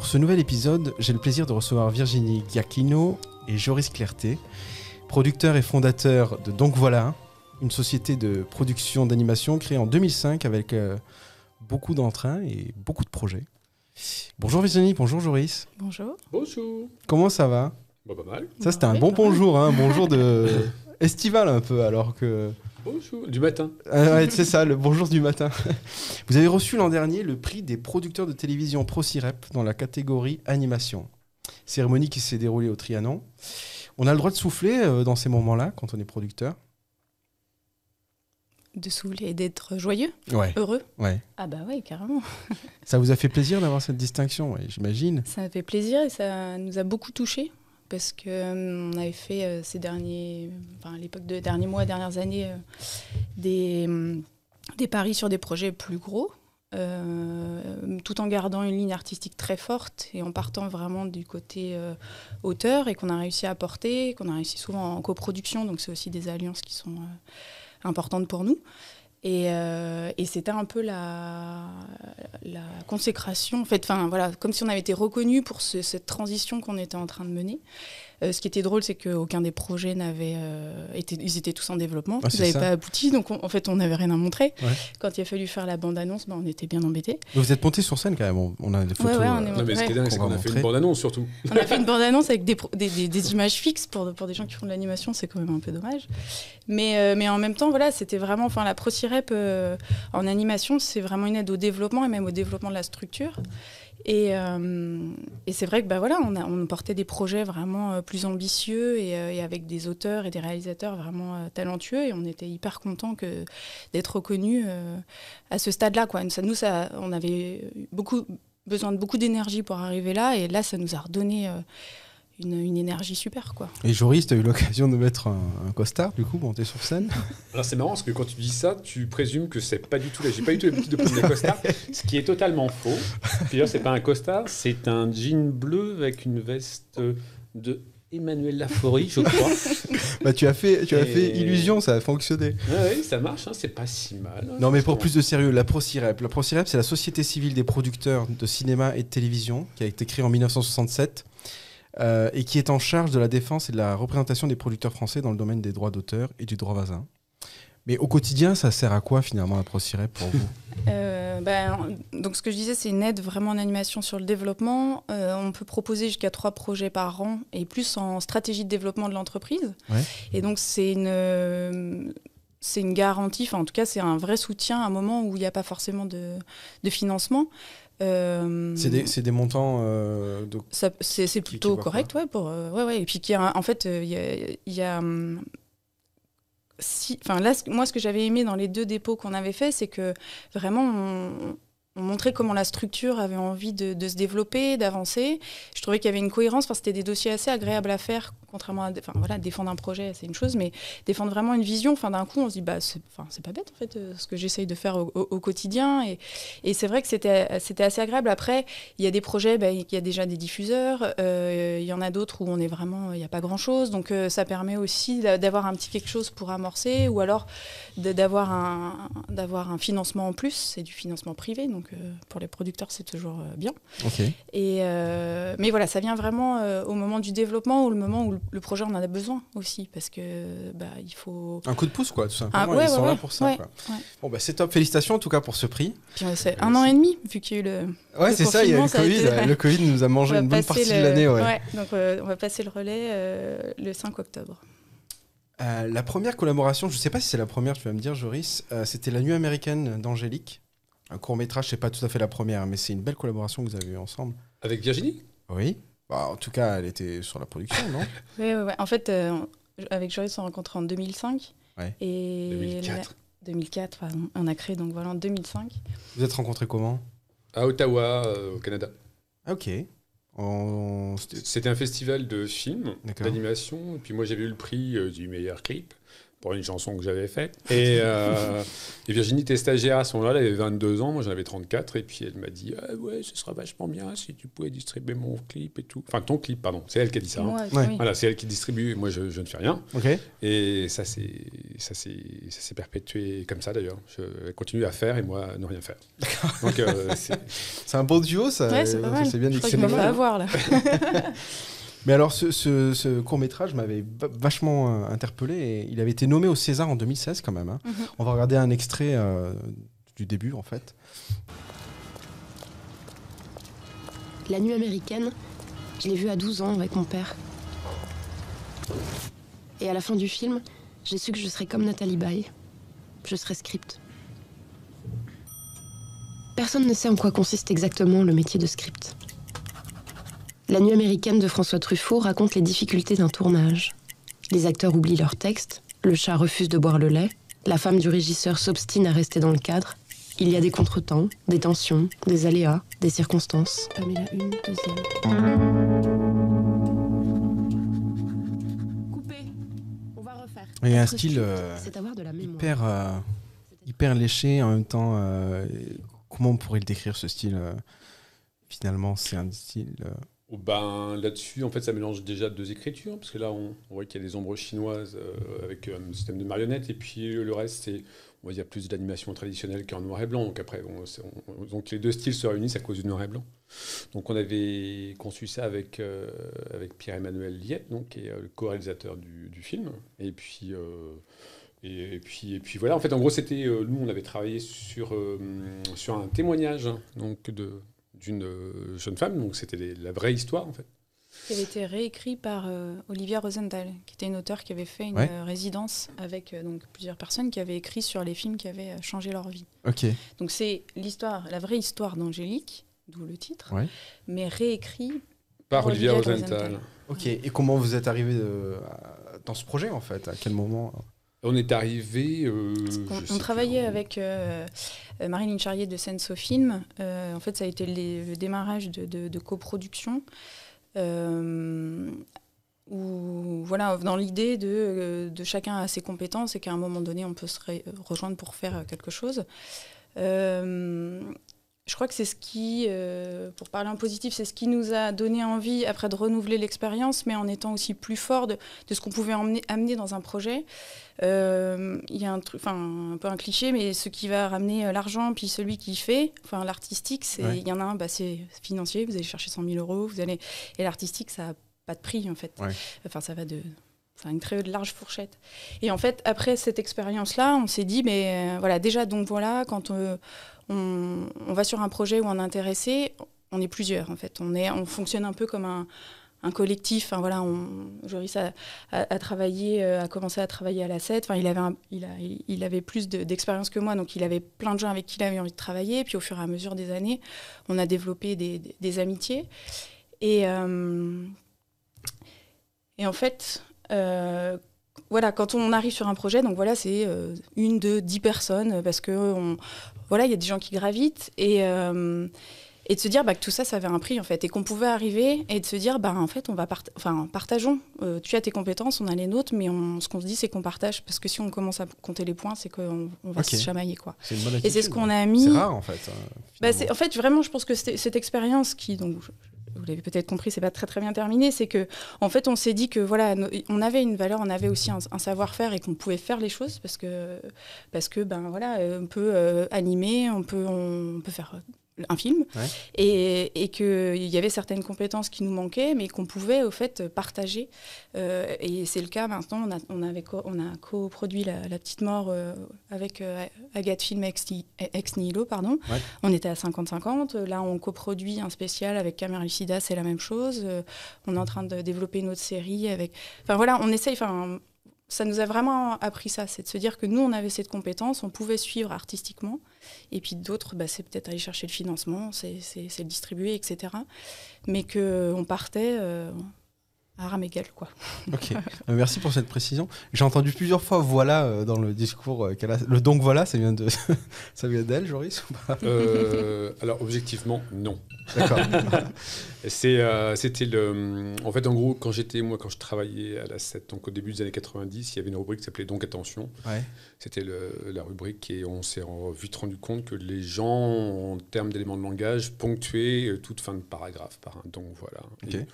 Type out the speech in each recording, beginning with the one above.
Pour ce nouvel épisode, j'ai le plaisir de recevoir Virginie Giacchino et Joris Clerté, producteurs et fondateurs de Donc Voilà, une société de production d'animation créée en 2005 avec euh, beaucoup d'entrain et beaucoup de projets. Bonjour Virginie, bonjour Joris. Bonjour. Bonjour. Comment ça va? Bah, pas mal. Ça c'était un bon bonjour, hein, un bonjour de estival un peu alors que... Bonjour. Du matin. Ah ouais, c'est ça, le bonjour du matin. Vous avez reçu l'an dernier le prix des producteurs de télévision ProCirep dans la catégorie animation. Cérémonie qui s'est déroulée au Trianon. On a le droit de souffler euh, dans ces moments-là quand on est producteur. De souffler et d'être joyeux, Ouais, heureux. ouais. Ah bah oui, carrément. Ça vous a fait plaisir d'avoir cette distinction, ouais, j'imagine. Ça m'a fait plaisir et ça nous a beaucoup touchés parce que euh, on avait fait euh, ces derniers, enfin l'époque de derniers mois, dernières années, euh, des, hum, des paris sur des projets plus gros. euh, tout en gardant une ligne artistique très forte et en partant vraiment du côté auteur et qu'on a réussi à apporter, qu'on a réussi souvent en coproduction, donc c'est aussi des alliances qui sont importantes pour nous. Et, euh, et c'était un peu la, consécration, en fait, enfin voilà, comme si on avait été reconnu pour ce- cette transition qu'on était en train de mener. Euh, ce qui était drôle, c'est qu'aucun des projets n'avait euh, été, ils étaient tous en développement, Ah, ils n'avaient pas abouti, donc on- en fait on n'avait rien à montrer. Ouais. Quand il a fallu faire la bande-annonce, ben, on était bien embêtés. Mais Vous êtes monté sur scène quand même, on- on a des photos. ouais, on est euh, Non, mais ce qui est dingue, c'est qu'on a fait une bande-annonce surtout. On a fait une bande-annonce avec des, pro- des, des- des images fixes pour, pour des gens qui font de l'animation, c'est quand même un peu dommage. Mais, euh, mais en même temps, voilà, c'était vraiment, enfin, la ProCirep euh, en animation, c'est vraiment une aide au développement et même au développement de la structure. Et, euh, et c'est vrai que bah, voilà, on, portait des projets vraiment euh, plus ambitieux et, euh, et avec des auteurs et des réalisateurs vraiment talentueux et on était hyper contents d'être reconnus à ce stade-là. Nous, on avait besoin de beaucoup d'énergie pour arriver là et là, ça nous a redonné une, une énergie super. Quoi. Et Joris, tu as eu l'occasion de mettre un, un costard, du coup, monter sur scène? Alors c'est marrant parce que quand tu dis ça, tu présumes que c'est pas du tout là. J'ai pas du tout l'habitude de prendre des costards, ce qui est totalement faux. Puis d'ailleurs, c'est pas un costard, c'est un jean bleu avec une veste de Emmanuel Laforie, je crois. bah, tu as fait, tu as Et- fait illusion, ça a fonctionné. Ouais, ça marche, hein, c'est pas si mal. hein, Non, mais pour plus de sérieux, la ProCirep. La ProCirep, c'est la Société civile des producteurs de cinéma et de télévision, qui a été créée en 1967 euh, et qui est en charge de la défense et de la représentation des producteurs français dans le domaine des droits d'auteur et du droit voisin. Mais au quotidien, ça sert à quoi finalement la ProCirep pour vous? Euh, ben, donc ce que je disais, c'est une aide vraiment en animation sur le développement. Euh, on peut proposer jusqu'à trois projets par an et plus en stratégie de développement de l'entreprise. Ouais. Et donc c'est une, c'est une garantie, enfin en tout cas c'est un vrai soutien à un moment où il n'y a pas forcément de, de financement. Euh, C'est des, des montants euh, c'est Qui- plutôt correct, ouais, pour, euh, ouais, ouais. Et puis, qu'il y a en fait, euh, il y a, y a, hum, si, là, moi, ce que j'avais aimé dans les deux dépôts qu'on avait fait, c'est que vraiment, on, on montrait comment la structure avait envie de, se développer, d'avancer. Je trouvais qu'il y avait une cohérence, parce que c'était des dossiers assez agréables à faire, contrairement à, enfin, voilà, défendre un projet, c'est une chose, mais défendre vraiment une vision. Enfin, d'un coup, on se dit, bah, c'est, enfin, pas bête, en fait, euh, ce que j'essaye de faire au, quotidien. Et, et c'est vrai que c'était, assez agréable. Après, il y a des projets, bah, il y a déjà des diffuseurs. euh, il y en a d'autres où on est vraiment, il n'y a pas grand-chose. Donc euh, ça permet aussi d'a- d'avoir un petit quelque chose pour amorcer, ou alors d'avoir un, un financement en plus. C'est du financement privé, donc pour les producteurs c'est toujours euh, bien. Ok. Et euh, mais voilà, ça vient vraiment euh, au moment du développement ou le moment où le, projet en a besoin aussi, parce que bah, il faut. Un coup de pouce, quoi, tout simplement. Ah, ouais, Ils sont ouais, là pour ça. quoi. Bon, bah, c'est top. Félicitations en tout cas pour ce prix. Puis, c'est un an et demi vu qu'il y a eu le. Ouais, c'est ça, il y a eu le Covid. été- Le Covid nous a mangé une bonne partie le- de l'année. Ouais. donc on va passer le relais le 5 octobre. Euh, la première collaboration, je sais pas si c'est la première, tu vas me dire, Joris, euh, c'était La Nuit américaine d'Angélique. Un court métrage, c'est pas tout à fait la première, mais c'est une belle collaboration que vous avez eue ensemble. Avec Virginie? Oui. Bah, en tout cas, elle était sur la production, non? Ouais, ouais, ouais. En fait, euh, avec Joris, on s'est rencontrés en 2005. Ouais. Et 2004. la- 2004, pardon. On a créé donc voilà en 2005. Vous êtes rencontrés comment? À Ottawa, euh, au Canada. Ah, Ok. On- c'était- un festival de films, D'accord. d'animation. Et puis moi, j'avais eu le prix euh, du meilleur clip. Pour une chanson que j'avais faite. Et, euh, et, Virginie était stagiaire à ce moment-là, elle avait 22 ans, moi j'en avais 34, et puis elle m'a dit ah Ouais, ce serait vachement bien si tu pouvais distribuer mon clip et tout. Enfin, ton clip, pardon, c'est elle qui a dit ça. Hein. Voilà, c'est elle qui distribue, moi je, je ne fais rien. Et ça s'est perpétué comme ça d'ailleurs. Je continue à faire et moi ne rien faire. Donc euh, c'est un beau duo, ça. Ouais, c'est bien je crois qu'il va avoir là. Mais alors, ce, court-métrage m'avait vachement euh, interpellé. Et il avait été nommé au César en 2016 quand même. Hein. Mhm. On va regarder un extrait euh, du début en fait. La nuit américaine, je l'ai vue à 12 ans avec mon père. Et à la fin du film, j'ai su que je serais comme Nathalie Baye. Je serais script. Personne ne sait en quoi consiste exactement le métier de script. La nuit américaine de François Truffaut raconte les difficultés d'un tournage. Les acteurs oublient leur texte, le chat refuse de boire le lait, la femme du régisseur s'obstine à rester dans le cadre. Il y a des contretemps, des tensions, des aléas, des circonstances. Pamela, une, deuxième. Coupé. On va refaire. Il y a un style euh, hyper, euh, hyper léché en même temps. Euh, comment on pourrait le décrire ce style Finalement, c'est un style. Ben, Là-dessus, en fait, ça mélange déjà deux écritures, parce que là, on, voit qu'il y a des ombres chinoises euh, avec euh, un système de marionnettes, et puis le reste, c'est on va dire plus de l'animation traditionnelle qu'en noir et blanc. Donc après, donc les deux styles se réunissent à cause du noir et blanc. Donc on avait conçu ça avec, euh, avec Pierre-Emmanuel Liette, donc, qui est le co-réalisateur du, film. Et puis, et, puis, et puis voilà, en fait, en gros, c'était nous, on avait travaillé sur, sur un témoignage donc de, d'une euh, jeune femme, donc c'était la vraie histoire en fait. Qui avait été réécrit par euh, Olivia Rosenthal, qui était une auteure qui avait fait une euh, résidence avec donc plusieurs personnes qui avaient écrit sur les films qui avaient changé leur vie. Ok. Donc c'est l'histoire, la vraie histoire d'Angélique, d'où le titre, mais réécrit par, Olivia, Rosenthal. Ok. Et comment vous êtes arrivé dans ce projet en fait? À quel moment? On est arrivé. Euh, on, travaillait avec euh, Marilyn Charrier de Senso Film. Euh, en fait, ça a été le démarrage de, coproduction. où, voilà, dans l'idée de, de, chacun a ses compétences et qu'à un moment donné, on peut se rejoindre pour faire quelque chose je crois que c'est ce qui, euh, pour parler en positif, c'est ce qui nous a donné envie après de renouveler l'expérience, mais en étant aussi plus fort de, ce qu'on pouvait emmener, amener dans un projet. Euh, il y a un truc, enfin un peu un cliché, mais ce qui va ramener euh, l'argent, puis celui qui fait, enfin l'artistique, c'est, il y en a un, bah, c'est financier, vous allez chercher 100 000 euros, vous allez, et l'artistique, ça n'a pas de prix en fait. Enfin, ça va de une très large fourchette. Et en fait, après cette expérience-là, on s'est dit, mais voilà, déjà, donc voilà, quand on, on, va sur un projet où on est intéressé, on est plusieurs en fait. On, est, on fonctionne un peu comme un, collectif. Voilà, on, Joris euh, a commencé à travailler à la 7. Enfin, il, avait plus d'expérience que moi, donc il avait plein de gens avec qui il avait envie de travailler. Puis au fur et à mesure des années, on a développé des, amitiés. Et, euh, et en fait, euh, voilà, quand on arrive sur un projet, donc voilà, c'est une, deux, dix personnes, parce que on, voilà, il y a des gens qui gravitent et, euh, et de se dire bah, que tout ça, ça avait un prix en fait et qu'on pouvait arriver et de se dire bah en fait on va enfin partageons. Euh, tu as tes compétences, on a les nôtres, mais ce qu'on se dit c'est qu'on partage parce que si on commence à compter les points, c'est qu'on va se chamailler quoi. et c'est ce qu'on a mis. C'est rare en fait. Hein, bah, en fait vraiment, je pense que cette expérience qui donc vous l'avez peut-être compris, c'est pas très très bien terminé, c'est que en fait on s'est dit que voilà, on avait une valeur, on avait aussi un, savoir-faire et qu'on pouvait faire les choses parce que parce que ben voilà, on peut euh, animer, on peut on peut faire un film, et, et qu'il y avait certaines compétences qui nous manquaient, mais qu'on pouvait au fait partager. Euh, et c'est le cas maintenant, on a, on avait on a coproduit la, Petite Mort euh, avec euh, Agathe Film Ex, Ex Nihilo, pardon. On était à 50-50. Là, on coproduit un spécial avec Camerucida, c'est la même chose. on est en train de développer une autre série avec... Enfin voilà, on essaye, enfin ça nous a vraiment appris ça, c'est de se dire que nous, on avait cette compétence, on pouvait suivre artistiquement, et puis d'autres, bah, c'est peut-être aller chercher le financement, c'est le distribuer, etc. Mais qu'on partait euh, à armes égales, quoi. Ok, Euh, merci pour cette précision. J'ai entendu plusieurs fois voilà euh, dans le discours euh, qu'elle a. Le donc voilà, ça vient de ça vient d'elle, Joris ou pas? Euh, alors, objectivement, non. D'accord. C'est, euh, c'était le. En fait, en gros, quand j'étais, moi, quand je travaillais à la 7, donc au début des années 90, il y avait une rubrique qui s'appelait Donc Attention. Ouais. C'était le- la rubrique et on s'est en- vite rendu compte que les gens, en termes d'éléments de langage, ponctuaient toute fin de paragraphe par un donc voilà. Ok. Et,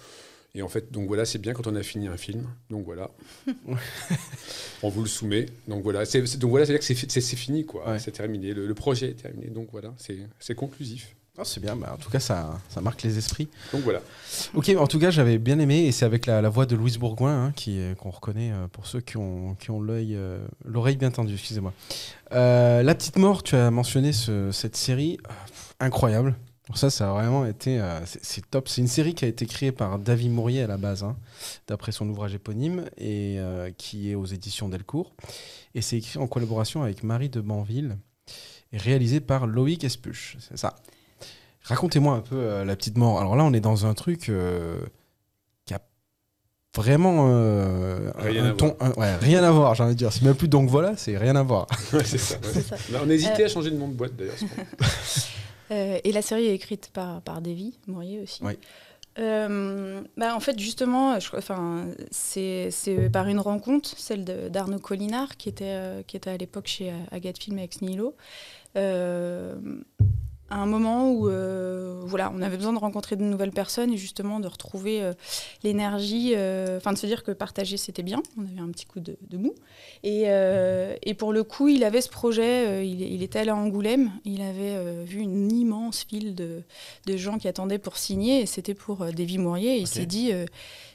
et en fait, donc voilà, c'est bien quand on a fini un film. Donc voilà. on vous le soumet. Donc voilà, c'est, donc voilà, c'est-à-dire que c'est, fi- c'est, c'est fini, quoi. Ouais. C'est terminé. Le, le projet est terminé. Donc voilà, c'est, c'est conclusif. Ah, c'est bien, bah, en tout cas ça, ça marque les esprits. Donc voilà. Ok, en tout cas j'avais bien aimé et c'est avec la, la voix de Louise Bourgoin hein, qui, qu'on reconnaît euh, pour ceux qui ont, qui ont l'œil, euh, l'oreille bien tendue, excusez-moi. Euh, la petite mort, tu as mentionné ce- cette série, pff, incroyable. Ça, ça a vraiment été, euh, c'est, top. C'est une série qui a été créée par David Mourier à la base, hein, d'après son ouvrage éponyme, et euh, qui est aux éditions Delcourt. Et c'est écrit en collaboration avec Marie de Banville et réalisé par Loïc Espuche. C'est ça. Racontez-moi un peu euh, la petite mort. Alors là, on est dans un truc euh, qui a vraiment euh, Rien un à ton, un- ouais, rien à voir. J'ai envie de dire. C'est même plus donc voilà, c'est rien à voir. Ouais, c'est ça. ouais. C'est ça. Là, on hésitait à changer de nom de boîte d'ailleurs. Euh, et la série est écrite par, par Davy Mourier aussi. Oui. Euh, bah, en fait, justement, je, crois- enfin, c'est c'est par une rencontre, celle de- d'Arnaud Collinard, qui était, euh, qui était à l'époque chez Agathe Film et Ex Nihilo. Euh, à un moment où euh, voilà, on avait besoin de rencontrer de nouvelles personnes et justement de retrouver euh, l'énergie, euh, enfin de se dire que partager c'était bien, on avait un petit coup de, de mou. Et, et pour le coup, il avait ce projet, il, il était allé à Angoulême, il avait vu une immense file de, de gens qui attendaient pour signer et c'était pour Davy Mourier. Et il s'est dit,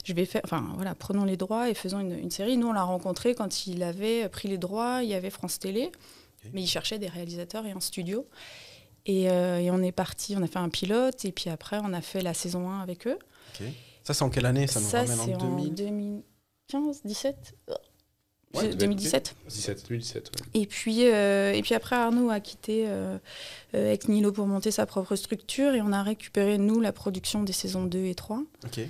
je vais faire, enfin voilà, prenons les droits et faisons une, une série. Nous, on l'a rencontré quand il avait pris les droits, il y avait France Télé, mais il cherchait des réalisateurs et un studio. Et, euh, et on est parti, on a fait un pilote et puis après on a fait la saison 1 avec eux. Ça, c'est en quelle année? Ça nous Ça, ramène c'est en en 2000 2015, 17 Ouais, C'est peut-être. 2017. 17, 2017. ouais. Et puis, euh, et puis après, Arnaud a quitté euh, euh, Ex Nihilo pour monter sa propre structure et on a récupéré, nous, la production des saisons 2 et 3 Ok.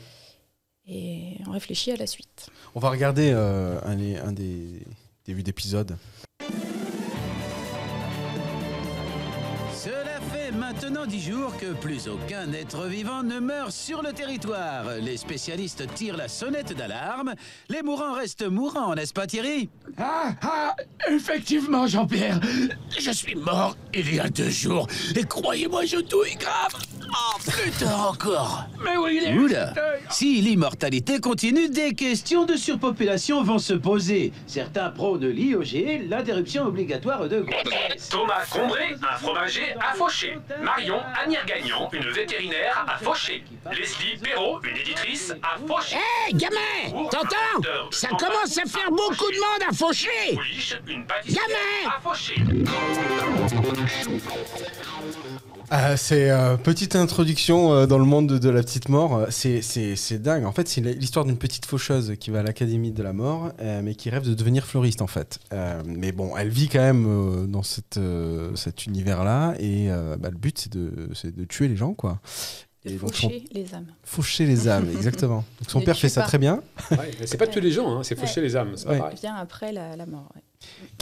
et on réfléchit à la suite. On va regarder euh, un, des- un des débuts d'épisode. Maintenant dix jours que plus aucun être vivant ne meurt sur le territoire. Les spécialistes tirent la sonnette d'alarme. Les mourants restent mourants, n'est-ce pas Thierry? Ah, ah, effectivement, Jean-Pierre. Je suis mort il y a deux jours. Et croyez-moi, je douille grave. Oh, putain, encore. Mais oui, il est... Oula Si l'immortalité continue, des questions de surpopulation vont se poser. Certains prônent l'IOG, l'interruption obligatoire de grossesse. Thomas Condré, un fromager à Fauché. Marion Agnier-Gagnon, une vétérinaire à Fauché. Leslie Perrault, une éditrice à Fauché. Hé, gamin T'entends? Ça commence à faire beaucoup de monde à pâtissière Gamin à Fauché. Ah, c'est euh, petite introduction euh, dans le monde de, de la petite mort. C'est, c'est, c'est dingue. En fait, c'est l'histoire d'une petite faucheuse qui va à l'académie de la mort, euh, mais qui rêve de devenir fleuriste en fait. Euh, mais bon, elle vit quand même euh, dans cette, euh, cet univers-là, et euh, bah, le but c'est de, c'est de tuer les gens, quoi. Et donc, faucher les âmes. faucher les âmes, exactement. Donc son Ne père fait ça très bien. Ouais, c'est pas tuer les gens, hein, c'est faucher les âmes. C'est pas Ouais. Bien après la, la mort.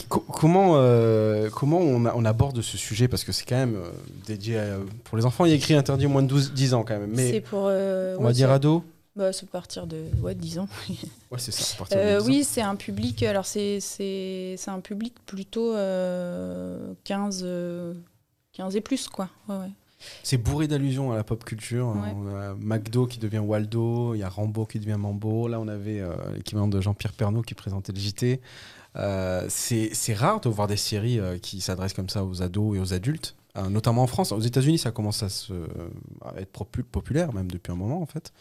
Comment, euh, comment on, a- on aborde ce sujet? Parce que c'est quand même euh, dédié à- pour les enfants. Il y a écrit interdit au moins de 12, 10 ans quand même. C'est pour. euh, on ouais, va dire ado? Bah, c'est à partir de ouais, 10 ans. Ouais, c'est ça. à partir de Euh, 10 ans. oui, c'est un public. Alors, c'est c'est- c'est un public plutôt euh, 15, euh, 15 et plus, quoi. Ouais, ouais. C'est bourré d'allusions à la pop culture. Ouais. On a McDo qui devient Waldo, il y a Rambo qui devient Mambo. Là, on avait euh, l'équivalent de Jean-Pierre Pernaut qui présentait le JT. Euh, c'est rare de voir des séries euh, qui s'adressent comme ça aux ados et aux adultes, euh, notamment en France. Aux États-Unis, ça commence à, se, à être populaire, même depuis un moment en fait.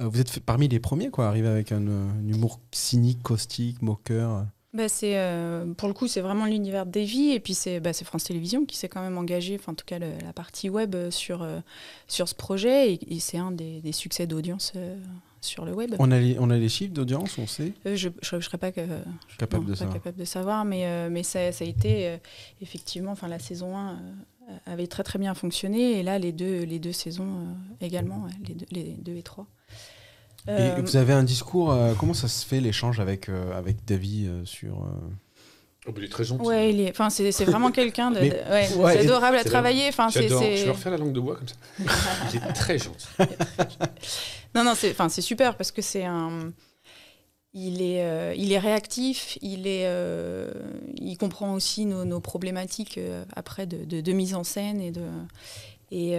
Euh, vous êtes parmi les premiers, quoi, arriver avec un, humour cynique, caustique, moqueur. Bah, pour le coup, c'est vraiment l'univers de Davy et puis c'est bah, c'est France Télévisions qui s'est quand même engagé, enfin en tout cas la partie web sur sur ce projet et, c'est un des, succès d'audience sur le web. On a les, on a les chiffres d'audience, on sait. Euh, je ne serais pas, que- je- Capable non, de pas savoir. capable de savoir, mais, euh, mais ça, ça a été euh, effectivement, enfin la saison 1 euh, avait très très bien fonctionné et là les deux, les deux saisons euh, également, ouais, les, deux, les deux et trois. Et Euh, vous avez un discours, euh, comment ça se fait l'échange avec, euh, avec euh, sur... euh, Oh, il est très gentil. Ouais, il est, enfin, c'est c'est vraiment quelqu'un de, ouais, ouais, c'est adorable à travailler. Enfin, c'est- Je vais refaire la langue de bois comme ça. il est très gentil. Non, non, c'est, c'est super parce que c'est un. Il est, euh, il est réactif, il, est, euh, il comprend aussi nos, nos problématiques euh, après de, de- de mise en scène et de. Et,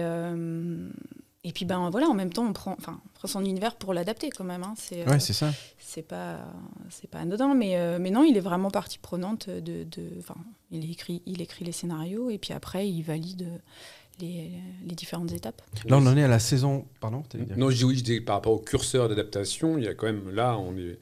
et puis, ben voilà, en même temps, on prend, enfin, on prend son univers pour l'adapter quand même. hein. C'est, Ouais, c'est ça. c'est pas c'est pas anodin mais mais non il est vraiment partie prenante de de il écrit il écrit les scénarios et puis après il valide les, les différentes étapes. Là, on en est à la saison... Pardon Non, je dis oui, je dis par rapport au curseur d'adaptation, il y a quand même là, on est,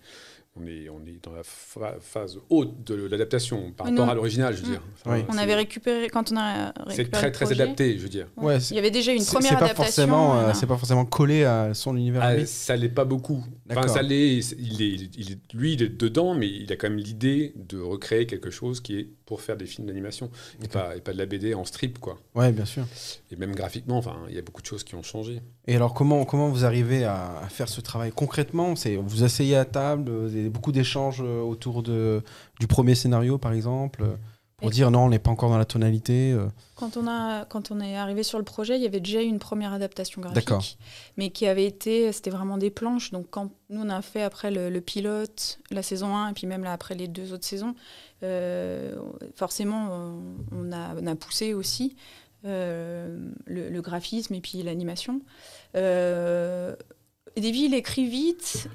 on est, on est dans la pha- phase haute de l'adaptation par Oui, rapport non. à l'original, je veux Mm. dire. Oui. on avait récupéré quand on a récupéré C'est très très projet, adapté, je veux dire. ouais, il y avait déjà une première c'est pas adaptation forcément, euh, c'est pas forcément collé à son univers. Ah, ça l'est pas beaucoup. Enfin, ça l'est. Il est, il est- lui, il est dedans, mais il a quand même l'idée de recréer quelque chose qui est pour faire des films d'animation et pas, et pas de la BD en strip, quoi. Ouais, bien sûr. Et même graphiquement, enfin, il y a beaucoup de choses qui ont changé. Et alors, comment, comment vous arrivez à, à faire ce travail concrètement? C'est Vous asseyez à table, vous beaucoup d'échanges euh, autour de, du premier scénario, par exemple, euh, pour Et- dire non, on n'est pas encore dans la tonalité. euh. Quand on, a, quand on est arrivé sur le projet, il y avait déjà eu une première adaptation D'accord. graphique, mais qui avait été, c'était vraiment des planches. Donc quand nous on a fait après le, le pilote, la saison 1, et puis même là après les deux autres saisons, euh, forcément on, on a, on a poussé aussi euh, le, le graphisme et puis l'animation. Euh, Davy, il écrit vite,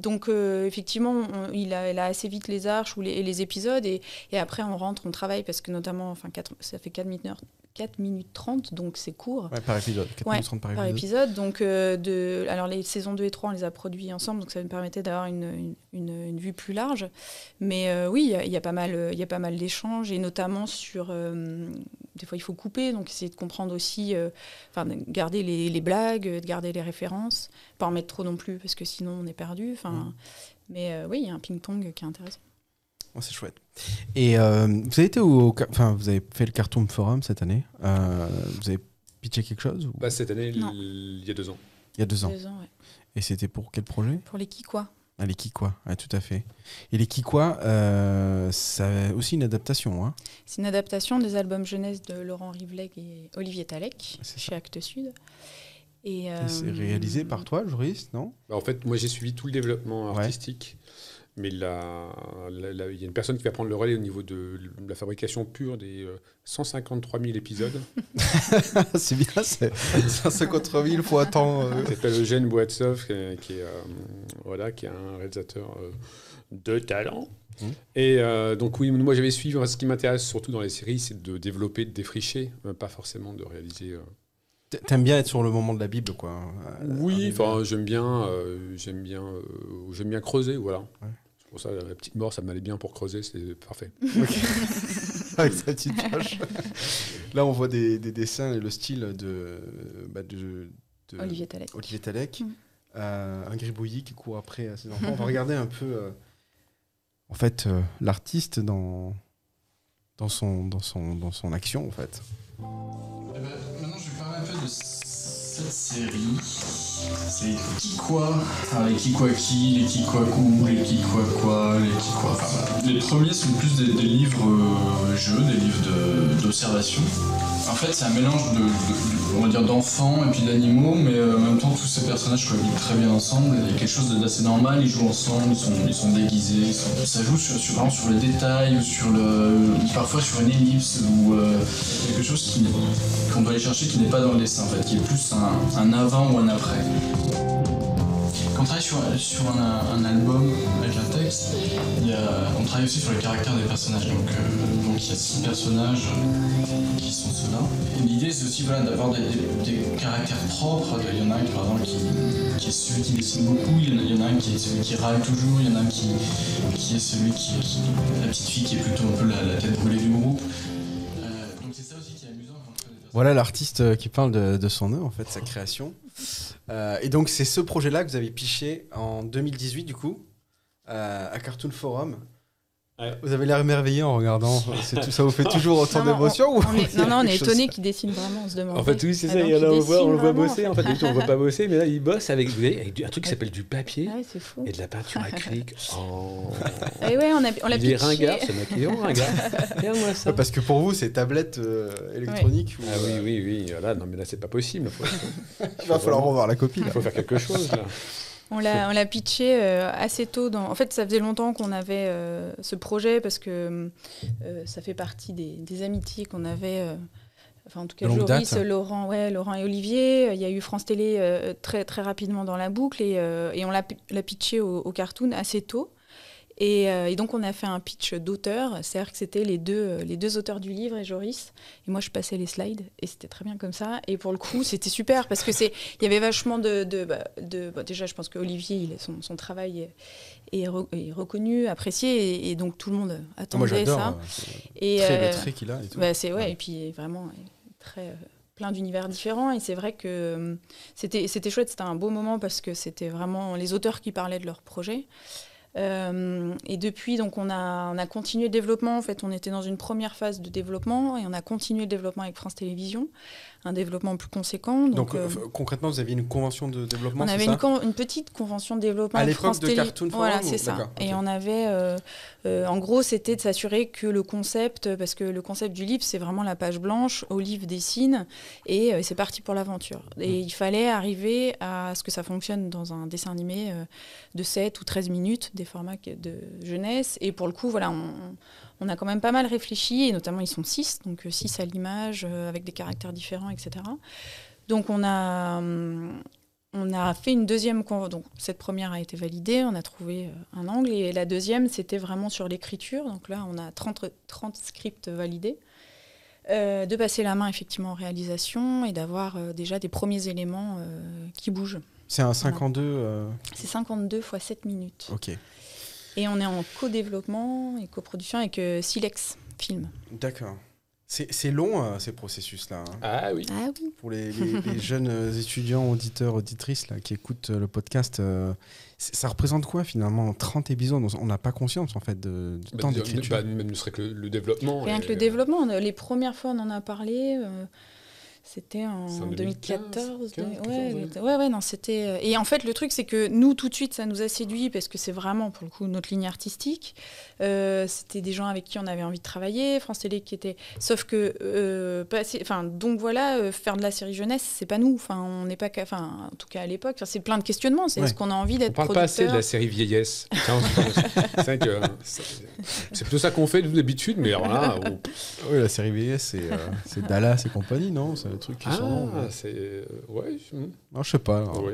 donc euh, effectivement, il, a, assez vite les arches ou les, et les épisodes, et, après on rentre, on travaille, parce que notamment, enfin, ça fait 4 minutes, 4 minutes 30, donc c'est court Ouais, par épisode. 4 Ouais, minutes 30 par par épisode. épisode. Donc, euh, de, alors les saisons 2 et 3, on les a produits ensemble, donc ça nous permettait d'avoir une, une, une- une vue plus large. Mais euh, oui, il y a- il y, a pas mal, il y a pas mal d'échanges, et notamment sur. euh, des fois, il faut couper, donc essayer de comprendre aussi, enfin, de garder les, les blagues, de garder les références, pas en mettre trop non plus, parce que sinon on est perdu. Enfin, Mm. Mais oui, il y a un ping-pong qui est intéressant. Oh, c'est chouette. Et euh, vous avez été au, enfin, vous avez fait le Cartoon Forum cette année. Euh, vous avez pitché quelque chose ou- Bah, cette année, Non. il y a deux ans. il y a deux ans. Deux ans, ouais. Et c'était pour quel projet? Pour les Kikwa. ah, Les Kikwa, ouais, tout à fait. Et les Kikwa, euh, c'est aussi une adaptation. Hein C'est une adaptation des albums jeunesse de Laurent Rivleg et Olivier Talek, C'est chez Actes Sud. Et, Et C'est euh, réalisé par toi, le juriste, non? Bah, en fait, moi, j'ai suivi tout le développement Ouais. artistique. Mais il y a une personne qui va prendre le relais au niveau de la fabrication pure des euh, 153 000 épisodes. C'est bien, c'est 150 000 fois tant. euh, s'appelle Eugène Boatsov, qui est, qui est, euh, voilà, qui est un réalisateur euh, de talent. Mhm. Et euh, donc oui, moi j'avais suivi. Ce qui m'intéresse surtout dans les séries, c'est de développer, de défricher, euh, pas forcément de réaliser. euh. T'aimes bien être sur le moment de la Bible, quoi. Euh, Oui, enfin j'aime bien, euh, j'aime bien, euh, j'aime bien creuser, voilà. Ouais. Pour ça la petite mort, ça m'allait bien pour creuser, c'est parfait. Avec sa petite pioche. Là, on voit des, des dessins et le style de, bah, de, de Olivier Talek. Olivier Talek. Mm. Euh, un gribouillis qui court après euh, ses enfants. On va regarder un peu, euh, en fait, euh, l'artiste dans, dans, son, dans, son, dans son action, en fait. Eh ben, maintenant, je vais parler un peu de cette série. C'est qui quoi Enfin, les qui quoi qui, les qui quoi coup, les qui quoi quoi, les qui quoi. Enfin, voilà. Les premiers sont plus des, livres euh, jeux, des livres d'observation. En fait, c'est un mélange de, on va dire d'enfants et puis d'animaux, mais euh, en même temps, tous ces personnages cohabitent très bien ensemble. Il y a quelque chose d'assez normal. Ils jouent ensemble, ils sont, ils sont déguisés. Ça joue sur, vraiment sur le détail ou sur le, parfois sur une ellipse ou euh, quelque chose qu'on doit aller chercher qui n'est pas dans le dessin en fait, qui est plus un, un avant ou un après. Quand on travaille sur, un, album avec un texte, on travaille aussi sur le caractère des personnages. Donc, euh, donc il y a six personnages qui sont ceux-là. L'idée c'est aussi d'avoir des, caractères propres. Il y en a un par exemple qui, est celui qui dessine beaucoup, il y en a, un qui est celui qui râle toujours, il y en a un qui, qui est celui qui, qui- la petite fille qui est plutôt un peu la, la tête brûlée du groupe. Voilà l'artiste euh, qui parle de, son œuvre, en fait, sa création. Euh, et donc, c'est ce projet-là que vous avez piché en 2018, du coup, euh, à Cartoon Forum. Vous avez l'air émerveillé en regardant. C'est tout- ça vous fait toujours autant d'émotions ou On est- non, non, on est étonné qu'il dessine vraiment, on se demande. En fait, oui, c'est Ah, ça. il y en a, on, voit, on le voit bosser. En fait, on ne voit pas bosser, mais là, il bosse avec, vous voyez, avec du- un truc qui s'appelle du papier fou. et de la peinture acrylique. Oh. Et ouais, on a, on l'a Il est ringard, ce mec. Il est ringard. Regarde-moi ça. Ouais, Parce que pour vous, c'est tablette euh, électronique ou, Ah oui, euh, oui, oui. Voilà, non, mais là, c'est pas possible. Faut- Il va falloir revoir la copie. Il Là. faut faire quelque chose, là. On l'a, on l'a pitché euh, assez tôt. Dans... En fait, ça faisait longtemps qu'on avait euh, ce projet parce que euh, ça fait partie des, des amitiés qu'on avait. Enfin, en tout cas, Joris. Laurent, ouais, Laurent et Olivier. Il y a eu France Télé très, très rapidement dans la boucle et, et on l'a, pi- l'a pitché au, au cartoon assez tôt. Et, euh, et donc, on a fait un pitch d'auteur, c'est-à-dire que c'était les deux, euh, les deux auteurs du livre et Joris. Et moi, je passais les slides et c'était très bien comme ça. Et pour le coup, c'était super parce que c'est, il y avait vachement de, de, bah, de- bah, déjà, je pense qu'Olivier, il, son, son travail est, est re- est reconnu, apprécié, et, et donc tout le monde attendait moi ça. c'est Et très, euh, le trait qu'il a et tout. bah, c'est ouais, Ouais. et puis vraiment très euh, plein d'univers différents. Et c'est vrai que c'était c'était chouette, c'était un beau moment parce que c'était vraiment les auteurs qui parlaient de leur projet. Euh, et depuis, donc, on a, on a continué le développement. En fait, on était dans une première phase de développement et on a continué le développement avec France Télévisions, un développement plus conséquent. Donc, Donc, euh, concrètement, vous aviez une convention de développement on avait une, petite convention de développement À l'époque de Télé. Cartoon Voilà, ou- c'est ça. Et on avait, euh, euh, en gros, c'était de s'assurer que le concept, parce que le concept du livre, c'est vraiment la page blanche, Olive dessine, et c'est parti pour l'aventure. Et Mm. il fallait arriver à ce que ça fonctionne dans un dessin animé de 7 ou 13 minutes, des formats de jeunesse. Et pour le coup, voilà, on, on a quand même pas mal réfléchi, et notamment ils sont 6, donc 6 à l'image, euh, avec des caractères différents, etc. Donc on a, hum, on a fait une deuxième donc cette première a été validée, on a trouvé euh, un angle et la deuxième c'était vraiment sur l'écriture. Donc là on a 30, 30 scripts validés. Euh, de passer la main effectivement en réalisation et d'avoir euh, déjà des premiers éléments euh, qui bougent. C'est un 52. euh, C'est 52 fois 7 minutes. Ok. Et on est en co-développement et coproduction avec euh, Silex Film. D'accord. C'est long euh, ces processus-là. hein. Ah oui. Ah oui. Pour les, les- les jeunes euh, étudiants, auditeurs, auditrices là, qui écoutent le podcast, euh, ça représente quoi finalement 30 épisodes? On on n'a pas conscience en fait de, du Bah, temps d'écriture. bah, même ne serait que le, le développement. Rien et- que le développement, les premières fois on en a parlé, euh, c'était en C'est en 2014. 2015, de- 14, ouais, ouais. ouais, ouais, non, c'était. euh, Et en fait, le truc, c'est que nous, tout de suite, ça nous a séduit parce que c'est vraiment, pour le coup, notre ligne artistique. Euh, c'était des gens avec qui on avait envie de travailler, France Télé qui était. Sauf que, euh, enfin, donc voilà, euh, faire de la série jeunesse, c'est pas nous. Enfin, on n'est pas. Enfin, en tout cas à l'époque, c'est plein de questionnements. C'est Ouais. est-ce qu'on a envie On d'être parle pas assez de la série vieillesse. C'est plutôt ça qu'on fait nous d'habitude, mais alors là, on- Oui, la série VS, c'est euh, c'est Dallas et compagnie, non? Le truc qui sont. ah, c'est euh, ouais, je- Non, je sais pas. alors. ouais.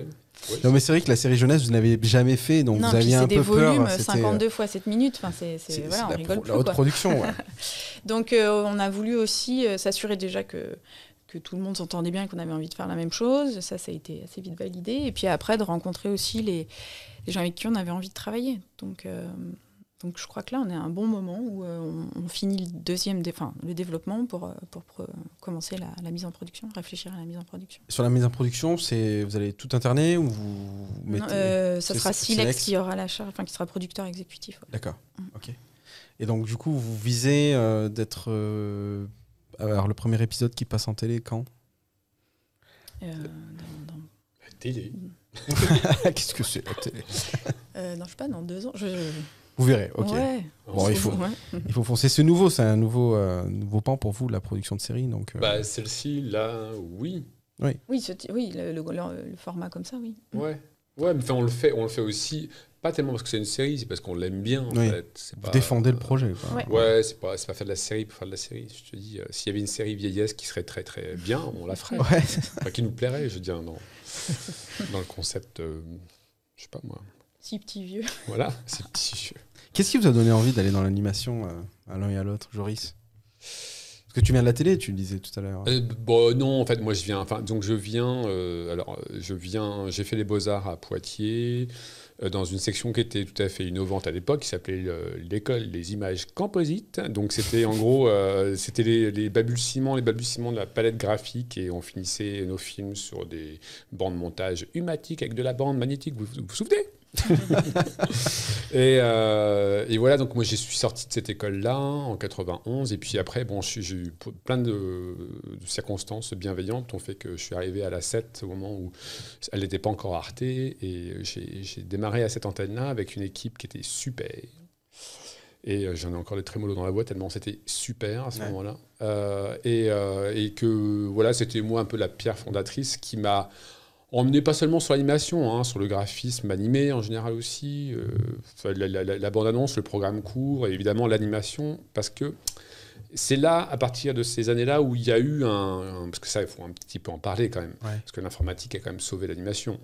ouais. Non, mais c'est vrai que la série jeunesse, vous n'avez jamais fait, donc non, vous aviez c'est un des peu peur. volumes, c'était, euh, 52 fois 7 minutes. Enfin, c'est, c'est- c'est- voilà, c'est on la, rigole pro- plus. la haute quoi. production. ouais. Donc euh, on a voulu aussi euh, s'assurer déjà que, que tout le monde s'entendait bien et qu'on avait envie de faire la même chose. Ça, ça a été assez vite validé. Et puis après, de rencontrer aussi les, les gens avec qui on avait envie de travailler. Donc, euh, donc je crois que là, on est à un bon moment où euh, on, on finit le deuxième, dé- enfin, le développement pour, euh, pour, commencer la, la mise en production, réfléchir à la mise en production. Sur la mise en production, c'est vous allez tout interner ou vous mettez. Non, euh, ça sera Silex qui aura la charge, enfin qui sera producteur exécutif. ouais. D'accord. Mm. Ok. Et donc du coup, vous visez euh, d'être. euh, Alors le premier épisode qui passe en télé quand? Euh, dans- dans- La télé. Qu'est-ce que c'est la télé? Euh, non, je sais pas, dans deux ans. Je, je- Vous verrez. Ok. Ouais. Bon, il faut. Ouais. Il faut foncer. C'est nouveau, c'est un nouveau, euh, nouveau pan pour vous, la production de série. Donc, euh, Bah, celle-ci, là, oui. Oui, ce- oui le, le- le- le format comme ça, oui. Ouais. Ouais, mais enfin, on le fait, on le fait aussi, pas tellement parce que c'est une série, c'est parce qu'on l'aime bien, en Oui. fait. Vous pas- défendez le projet. quoi. Ouais. Ouais, c'est pas, c'est pas faire de la série pour faire de la série. Je te dis, euh, s'il y avait une série vieillesse qui serait très très bien, on la ferait. Ouais. Enfin, qui nous plairait, je veux dire, dans, dans le concept, euh, je sais pas moi. Si petit vieux. Voilà, c'est petit. Qu'est-ce qui vous a donné envie d'aller dans l'animation euh, à l'un et à l'autre, Joris? Parce que tu viens de la télé, tu le disais tout à l'heure. Euh, bon, non, en fait, moi, je viens. Donc, je viens. euh, alors, je viens. J'ai fait les beaux arts à Poitiers, dans une section qui était tout à fait innovante à l'époque, qui s'appelait l'école des images composites. Donc, c'était en gros, c'était les, les balbutiements, les balbutiements de la palette graphique, et on finissait nos films sur des bandes montage humatiques avec de la bande magnétique. Vous, vous souvenez? et, euh, et voilà, donc moi, je suis sorti de cette école-là en 91. Et puis après, bon, j'ai eu plein de, de circonstances bienveillantes qui ont fait que je suis arrivé à la 7 au moment où elle n'était pas encore artée. Et j'ai démarré à cette antenne-là avec une équipe qui était super. Et euh, j'en ai encore des trémolos dans la voix tellement c'était super à ce Ouais. moment-là. Euh, et, euh, et que voilà, c'était moi un peu la pierre fondatrice qui m'a emmené pas seulement sur l'animation, hein, sur le graphisme animé en général aussi, euh, la, la- la- la bande-annonce, le programme court et évidemment l'animation, parce que c'est là, à partir de ces années-là, où il y a eu un, un- Parce que ça, il faut un petit peu en parler quand même, Ouais. parce que l'informatique a quand même sauvé l'animation.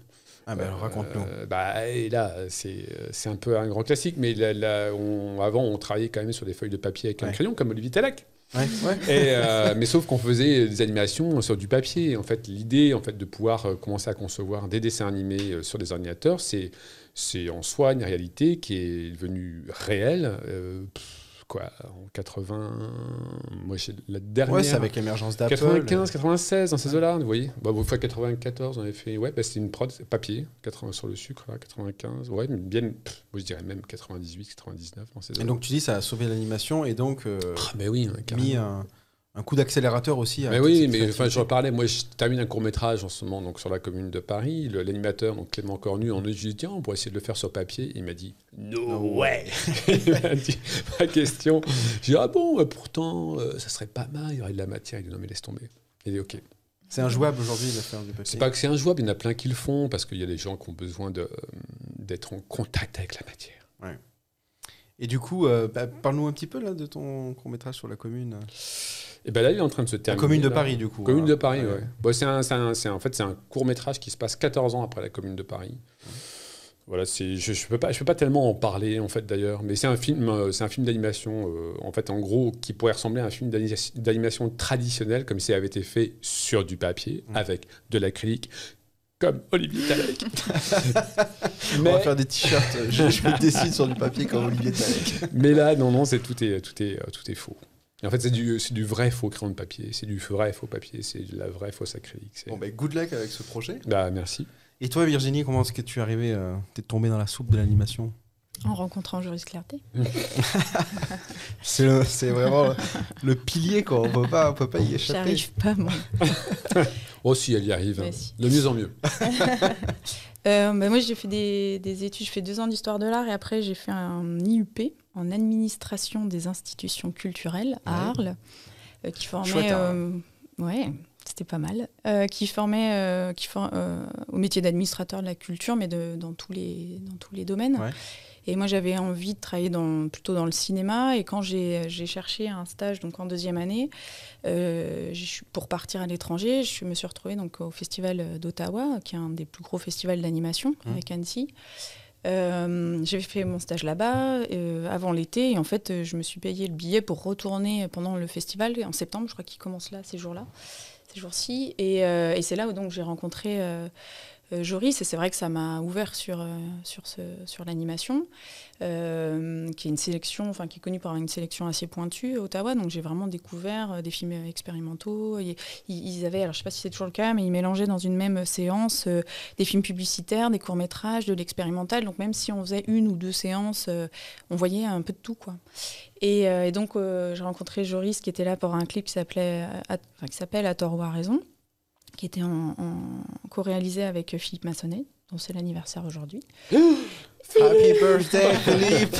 Ah ben, Euh, raconte-nous. bah, et là, c'est un peu un grand classique, mais là, là, on- avant, on travaillait quand même sur des feuilles de papier avec un crayon, comme Olivier Talek. Ouais, ouais. Et, euh, mais sauf qu'on faisait des animations sur du papier. En fait, l'idée en fait, de pouvoir euh, commencer à concevoir des dessins animés euh, sur des ordinateurs, c'est c'est en soi une réalité qui est devenue réelle. euh, pff, quoi, en 80... Moi, j'ai la dernière... Ouais, c'est avec l'émergence d'Apple. 95, 96, dans ces eaux-là, vous voyez. Bah, fois 94, on avait fait. Ouais, bah, c'était une prod papier, 80 sur le sucre, là, 95. Ouais, bien. pff, moi, je dirais même 98, 99 dans ces Et eaux-là. donc tu dis ça a sauvé l'animation et donc euh, Ah, mais oui, hein, mis un, un coup d'accélérateur aussi. à Mais oui, mais enfin, créativité. j'en parlais. Moi, je termine un court métrage en ce moment donc, sur la commune de Paris. L'animateur, donc Clément Cornu, en a dit Tiens, on pourrait essayer de le faire sur papier. Il m'a dit No way Il m'a dit Pas question. J'ai dit Ah bon, euh, pourtant, euh, ça serait pas mal, il y aurait de la matière. Il dit Non, mais laisse tomber. Il dit Ok. C'est injouable aujourd'hui de faire du papier. C'est pas que c'est injouable, il y en a plein qui le font parce qu'il y a des gens qui ont besoin euh, d'être en contact avec la matière. Et du coup, euh, bah, parle-nous un petit peu là de ton court métrage sur la commune. Et ben là, il est en train de se La terminer. commune de là. Paris du coup. Commune hein. de Paris, Ouais. ouais. Bon, c'est un, c'est un- c'est un- en fait, c'est un court métrage qui se passe 14 ans après la commune de Paris. Voilà, je, je peux pas, je peux pas tellement en parler en fait d'ailleurs, mais c'est un film, euh, c'est un film d'animation euh, en fait en gros qui pourrait ressembler à un film d'ani- d'animation traditionnel comme si ça avait été fait sur du papier Mm. avec de l'acrylique, comme Olivier Talek. On va faire des t-shirts. je, je me dessine sur du papier comme Olivier Talek. Mais là, non, non, c'est tout est, tout est, euh, tout est faux. Et en fait, c'est du, vrai faux crayon de papier, c'est du vrai faux papier, c'est de la vraie fausse acrylique. c'est- Bon, bah, good luck avec ce projet. Bah, merci. Et toi, Virginie, comment est-ce que tu es arrivé euh, T'es tombé dans la soupe de l'animation? En rencontrant Joris Clarté. C'est vraiment le, le pilier, quoi. On peut pas, on peut pas y échapper. J'arrive pas, moi. Oh, si elle y arrive, hein. si. de mieux en mieux. Euh, bah, moi, j'ai fait des, des études. Je fais deux ans d'histoire de l'art et après, j'ai fait un IUP en administration des institutions culturelles à Ouais. Arles, euh, qui formait. Chouette, hein. euh, ouais, c'était pas mal. Qui formait qui for- au métier d'administrateur de la culture, mais de, dans, tous les, dans tous les domaines. Ouais. Et moi, j'avais envie de travailler dans, plutôt dans le cinéma. Et quand j'ai cherché un stage donc en deuxième année, euh, pour partir à l'étranger, je me suis retrouvée donc, au Festival d'Ottawa, qui est un des plus gros festivals d'animation Mmh. avec Annecy. Euh, j'ai fait mon stage là-bas euh, avant l'été et en fait euh, je me suis payé le billet pour retourner pendant le festival en septembre je crois qu'il commence là ces jours-là ces jours-ci et, euh, et c'est là où donc j'ai rencontré Joris et c'est vrai que ça m'a ouvert sur, euh, sur, l'animation euh, qui est une sélection enfin qui est connue par une sélection assez pointue à Ottawa. Donc j'ai vraiment découvert euh, des films expérimentaux. Ils, ils avaient alors je sais pas si c'est toujours le cas mais ils mélangeaient dans une même séance euh, des films publicitaires des courts métrages de l'expérimental. Donc même si on faisait une ou deux séances euh, on voyait un peu de tout quoi. Et, euh, donc euh, j'ai rencontré Joris qui était là pour un clip qui s'appelait euh, enfin, qui s'appelle À tort ou à raison qui était en, en co-réalisé avec Philippe Massonnet dont c'est l'anniversaire aujourd'hui Happy birthday, Philippe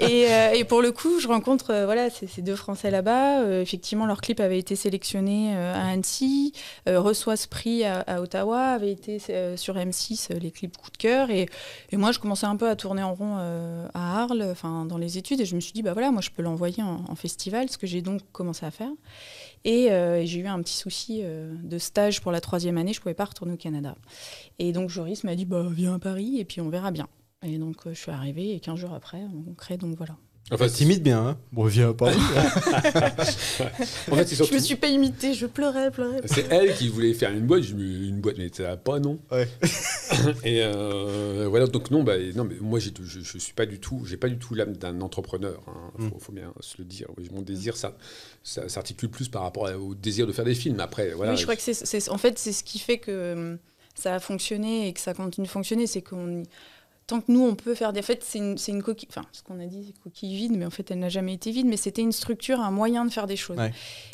et, euh, et pour le coup, je rencontre euh, voilà, ces, ces deux Français là-bas. Euh, effectivement, leur clip avait été sélectionné à Annecy, reçoit ce prix à, à Ottawa, avait été sur M6 euh, les clips coup de cœur. Et, et moi, je commençais un peu à tourner en rond à Arles, enfin dans les études, et je me suis dit bah voilà, moi je peux l'envoyer en, en festival, ce que j'ai donc commencé à faire. Et, euh, j'ai eu un petit souci euh, de stage pour la troisième année, je pouvais pas retourner au Canada. Et donc Joris m'a dit bah viens à Paris et puis on verra bien. Et donc euh, je suis arrivée et 15 jours après, on crée donc voilà. Enfin, Enfin, timide bien, hein Bon, viens pas. En fait, c'est Je surtout. me suis pas imitée, je pleurais, pleurais. C'est elle qui voulait faire une boîte, je me une boîte, mais ça pas, non Ouais. Et euh, voilà, donc non, bah, non mais moi, je, je suis pas du tout, j'ai pas du tout l'âme d'un entrepreneur. Il Mm. faut, bien se le dire. Oui, Mon désir, ça, ça s'articule plus par rapport au désir de faire des films. Après, voilà. oui, je crois que c'est, en fait, c'est ce qui fait que hum, ça a fonctionné et que ça continue de fonctionner, c'est qu'on tant que nous, on peut faire des. En c'est une, coquille. Enfin, ce qu'on a dit, c'est coquille vide, mais en fait, elle n'a jamais été vide. Mais c'était une structure, un moyen de faire des choses.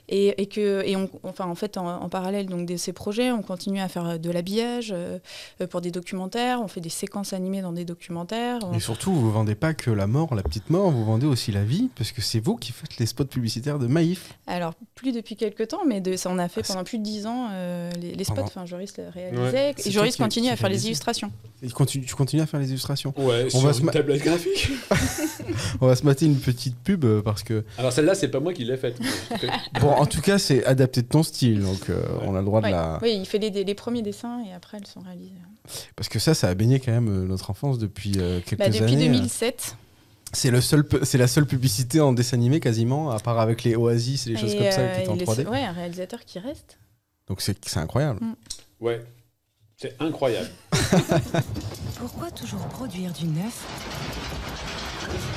Et, et que, et on, enfin, en fait, en, en parallèle donc, de ces projets, on continue à faire de l'habillage euh, euh, pour des documentaires. On fait des séquences animées dans des documentaires. On- Et surtout, vous vendez pas que la mort, la petite mort, vous vendez aussi la vie, parce que c'est vous qui faites les spots publicitaires de Maïf. Alors, plus depuis quelques temps, mais de, ça, on a fait Ah, pendant plus de 10 ans euh, les, les spots. Pendant- Enfin, Joris le réalisait. Et Joris continue qui à faire les illustrations. Et continue- tu continues à faire les illustrations. Ouais, On sur va se une ma- tablette graphique. On va se mater une petite pub euh, parce que, Alors celle-là, c'est pas moi qui l'ai faite. bon, en tout cas, c'est adapté de ton style, donc euh, on a le droit de la. Oui, il fait les, les premiers dessins et après, elles sont réalisées. Parce que ça, ça a baigné quand même euh, notre enfance depuis euh, quelques Bah, depuis années. 2007. C'est le seul, c'est la seule publicité en dessin animé quasiment, à part avec les Oasis et les choses comme ça qui étaient en il est- 3D. Ouais, un réalisateur qui reste. Donc c'est c'est incroyable. Ouais, c'est incroyable. Pourquoi toujours produire du neuf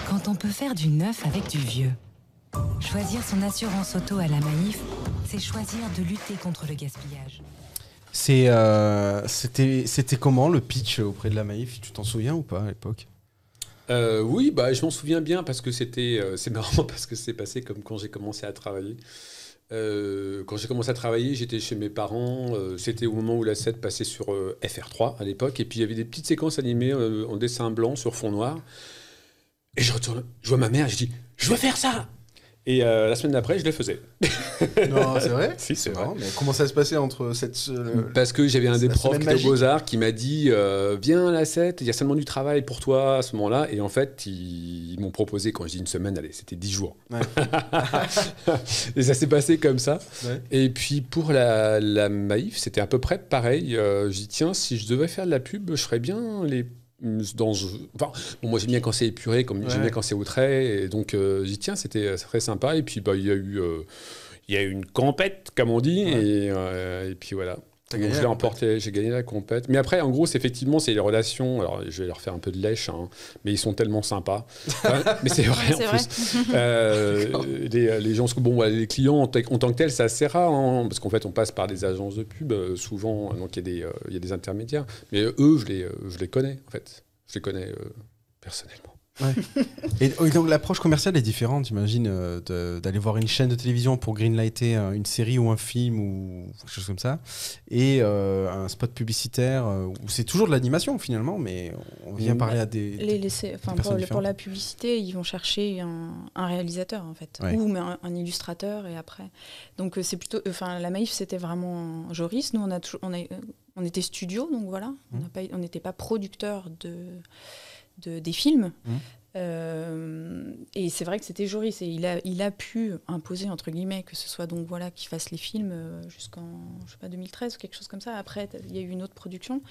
quand on peut faire du neuf avec du vieux? Choisir son assurance auto à la Maïf, c'est choisir de lutter contre le gaspillage. C'est, euh, c'était, c'était comment le pitch auprès de la Maïf Tu t'en souviens ou pas à l'époque? Euh, oui, bah, je m'en souviens bien parce que c'était, euh, c'est marrant parce que c'est passé comme quand j'ai commencé à travailler. Euh, quand j'ai commencé à travailler, j'étais chez mes parents. euh, c'était au moment où la 7 passait sur euh, FR3 à l'époque. Et puis il y avait des petites séquences animées euh, en dessin blanc sur fond noir. Et je retourne, je vois ma mère, je dis, je veux faire ça. Et euh, la semaine d'après, je le faisais. Non, c'est vrai Si, c'est vrai. marrant, mais comment ça se passait entre cette. euh, Parce que j'avais un des profs aux Beaux-Arts qui m'a dit euh, Viens à la 7, il y a seulement du travail pour toi à ce moment-là. Et en fait, ils, ils m'ont proposé, quand je dis une semaine, allez, c'était 10 jours. Ouais. et ça s'est passé comme ça. Ouais. Et puis pour la, la Maïf, c'était à peu près pareil. Euh, je dis Tiens, si je devais faire de la pub, je ferais bien les. Dans, enfin, bon, moi j'aime bien quand c'est épuré, comme j'aime bien quand c'est au trait, et donc euh, dis tiens c'était très sympa, et puis bah il y a eu euh, y a eu une compète comme on dit, Ouais. et, euh, et puis voilà. Donc, gagné je la l'ai remporté, j'ai gagné la compète. Mais après, en gros, c'est effectivement, c'est les relations. Alors, je vais leur faire un peu de lèche, hein, mais ils sont tellement sympas. Mais c'est vrai en vrai. plus. Euh, les, les gens, bon, les clients en, ta- en tant que tels, c'est assez rare, hein, parce qu'en fait, on passe par des agences de pub euh, souvent, donc il y, a des, euh, il y a des intermédiaires. Mais euh, eux, je les, euh, je les connais, en fait. Je les connais euh, Et et donc l'approche commerciale est différente, j'imagine, euh, d'aller voir une chaîne de télévision pour greenlighter euh, une série ou un film ou quelque chose comme ça, et euh, un spot publicitaire euh, où c'est toujours de l'animation finalement, mais on vient Mm. parler à des. Les, les- c'est- enfin, personnes pour, pour la publicité, ils vont chercher un, un réalisateur en fait, Ouais. ou mais un, un illustrateur et après. Donc c'est plutôt, enfin la Maïf c'était vraiment Joris. Nous on a on, a, on était studio donc voilà, on on n'était pas producteur de, de des films. Mhm. Euh, et c'est vrai que c'était Joris et il a, il a pu imposer entre guillemets que ce soit donc voilà qu'il fasse les films euh, jusqu'en je sais pas 2013 ou quelque chose comme ça. Après il y a eu une autre production,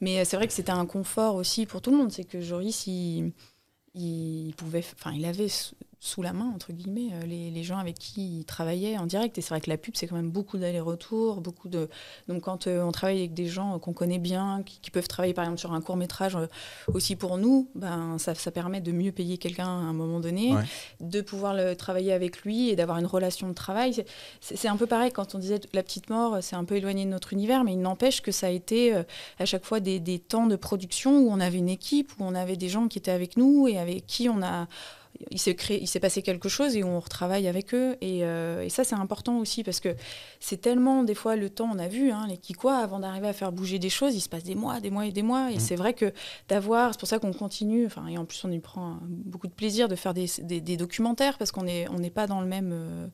mais euh, c'est vrai que c'était un confort aussi pour tout le monde. C'est que Joris il, il pouvait, enfin il avait sous- la main entre guillemets euh, les, les gens avec qui il travaillait en direct. Et c'est vrai que la pub c'est quand même beaucoup d'allers-retours, beaucoup de donc quand euh, on travaille avec des gens euh, qu'on connaît bien, qui, qui peuvent travailler par exemple sur un court métrage aussi pour nous, ben ça, ça permet de mieux payer quelqu'un à un moment donné, Ouais. de pouvoir le travailler avec lui et d'avoir une relation de travail. C'est- un peu pareil quand on disait la petite mort, c'est un peu éloigné de notre univers, mais il n'empêche que ça a été euh, à chaque fois des, des temps de production où on avait une équipe, où on avait des gens qui étaient avec nous et avec qui on a il s'est créé, il s'est passé quelque chose et on retravaille avec eux. Et, euh, et ça, c'est important aussi parce que c'est tellement, des fois, le temps, on a vu, hein, les Kikwa, avant d'arriver à faire bouger des choses, il se passe des mois, des mois et des mois. Et Mhm. c'est vrai que d'avoir, c'est pour ça qu'on continue, enfin, et en plus, on y prend euh, beaucoup de plaisir de faire des, des- des documentaires parce qu'on n'est on n'est pas dans le même euh,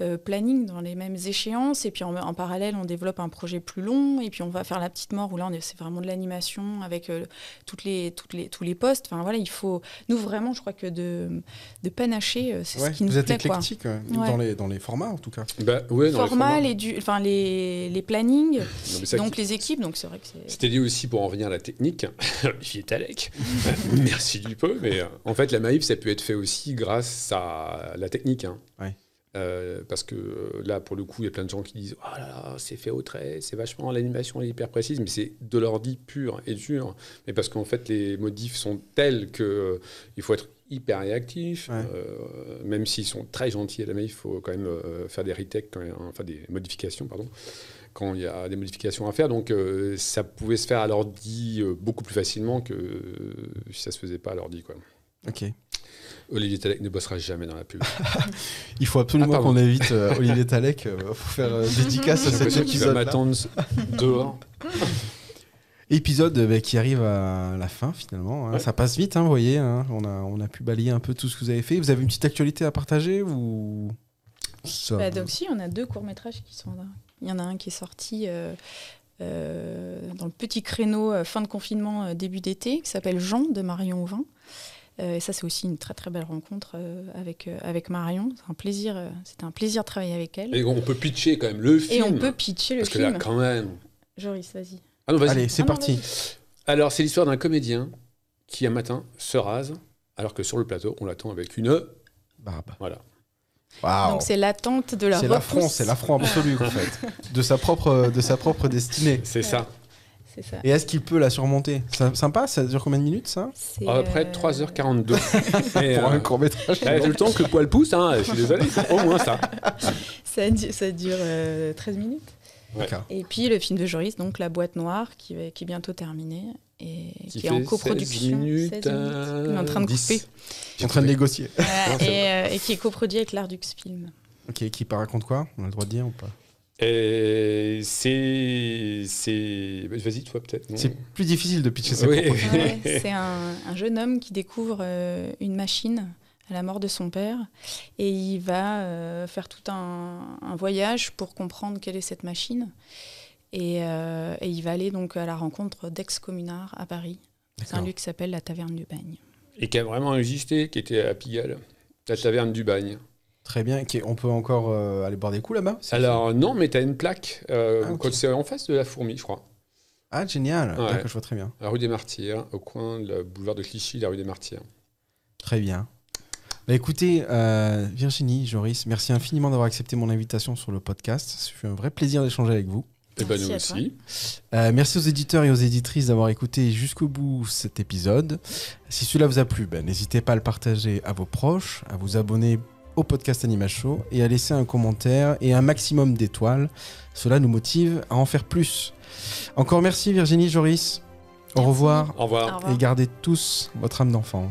euh, planning, dans les mêmes échéances. Et puis en, en parallèle, on développe un projet plus long. Et puis on va faire la petite mort où là, c'est vraiment de l'animation avec euh, toutes les, toutes les, tous les postes. Enfin voilà, il faut. Nous, vraiment, je crois que de, de panacher, euh, c'est Ouais, ce qui nous vous êtes plaît. quoi. éclectique euh, Ouais. dans, les, dans les formats en tout cas. Bah, ouais, dans les Format, formats. les, du, enfin, les, les plannings, Non, mais ça donc qui- les équipes. Donc c'est vrai que c'est. C'était dit aussi pour en revenir à la technique. J'y étais avec. Merci du peu. Mais euh, en fait, la Maïf, ça peut être fait aussi grâce à la technique. hein. Ouais. Euh, parce que euh, là, pour le coup, il y a plein de gens qui disent Oh là là, c'est fait au trait, c'est vachement, l'animation est hyper précise, mais c'est de l'ordi pur et dur. Mais parce qu'en fait, les modifs sont tels que euh, il faut être hyper réactif. Ouais. Euh, même s'ils sont très gentils à la Maïf, il faut quand même faire des quand hein, enfin des modifications, pardon quand il y a des modifications à faire. Donc ça pouvait se faire à l'ordi beaucoup plus facilement que si ça se faisait pas à l'ordi. Quoi. Ok. Olivier Talek ne bossera jamais dans la pub. Il faut absolument Ah, qu'on évite euh, Olivier Talek euh, pour faire euh, dédicace à cet épisode. m'attendre dehors. Épisode bah, qui arrive à la fin finalement. hein. Ouais. Ça passe vite, hein, vous voyez. hein. On, a, on a pu balayer un peu tout ce que vous avez fait. Vous avez une petite actualité à partager ou ça Bah, donc si, on a deux courts-métrages qui sont là. Il y en a un qui est sorti euh, euh, dans le petit créneau euh, fin de confinement, euh, début d'été, qui s'appelle Jean de Marion Auvin. Euh, et ça, c'est aussi une très très belle rencontre euh, avec, euh, avec Marion. C'est un plaisir, euh, c'était un plaisir de travailler avec elle. Et on peut pitcher quand même le Et film. on peut pitcher le Parce que film. là, quand même. Joris, vas-y. Ah non, vas-y. Allez, c'est Ah non, parti. Alors, c'est l'histoire d'un comédien qui, un matin, se rase, alors que sur le plateau, on l'attend avec une. Barbe. Voilà. Waouh. Donc c'est l'attente de la C'est l'affront, c'est l'affront absolu en fait, de sa propre, de sa propre destinée. C'est ça. C'est ça. Et est-ce qu'il peut la surmonter? C'est Sympa, ça dure combien de minutes ça? C'est, À peu près euh, 3h42. Et, Pour euh, un court métrage. eh, tout le temps que le poil pousse, hein, je suis désolé, au moins ça. Ça, du- ça dure euh, 13 minutes. Et puis le film de Joris, donc La boîte noire, qui, va- qui est bientôt terminé et Qui qui, est en coproduction. 16 minutes, 16 minutes. Il est en train de 10. couper. Je en train de négocier. Et, euh, et qui est coproduit avec l'Ardux Film. Ok, qui raconte quoi? On a le droit de dire ou pas? Et c'est. C'est- Vas-y, toi, peut-être. C'est plus difficile de pitcher ses Oui. Ouais, c'est un, un jeune homme qui découvre euh, une machine à la mort de son père et il va euh, faire tout un, un voyage pour comprendre quelle est cette machine. Et, euh, et il va aller donc à la rencontre d'ex-communards à Paris. C'est un lieu qui s'appelle la Taverne du Bagne. Et qui a vraiment existé, qui était à Pigalle, la taverne du bagne. Très bien. On peut encore euh, aller boire des coups là-bas Alors, non, mais t'as une plaque, euh, Ah, c'est en face de la fourmi, je crois. Ah, génial. Ouais. D'accord, je vois très bien. La rue des Martyrs, au coin du boulevard de Clichy, la rue des Martyrs. Très bien. Bah, écoutez, euh, Virginie, Joris, merci infiniment d'avoir accepté mon invitation sur le podcast. Ça fait un vrai plaisir d'échanger avec vous. Et ben Merci nous aussi. Euh, merci aux éditeurs et aux éditrices d'avoir écouté jusqu'au bout cet épisode. Si cela vous a plu, ben, n'hésitez pas à le partager à vos proches, à vous abonner au podcast Anima Show et à laisser un commentaire et un maximum d'étoiles. Cela nous motive à en faire plus. Encore merci Virginie, Joris. Au revoir. Au revoir. et gardez tous votre âme d'enfant.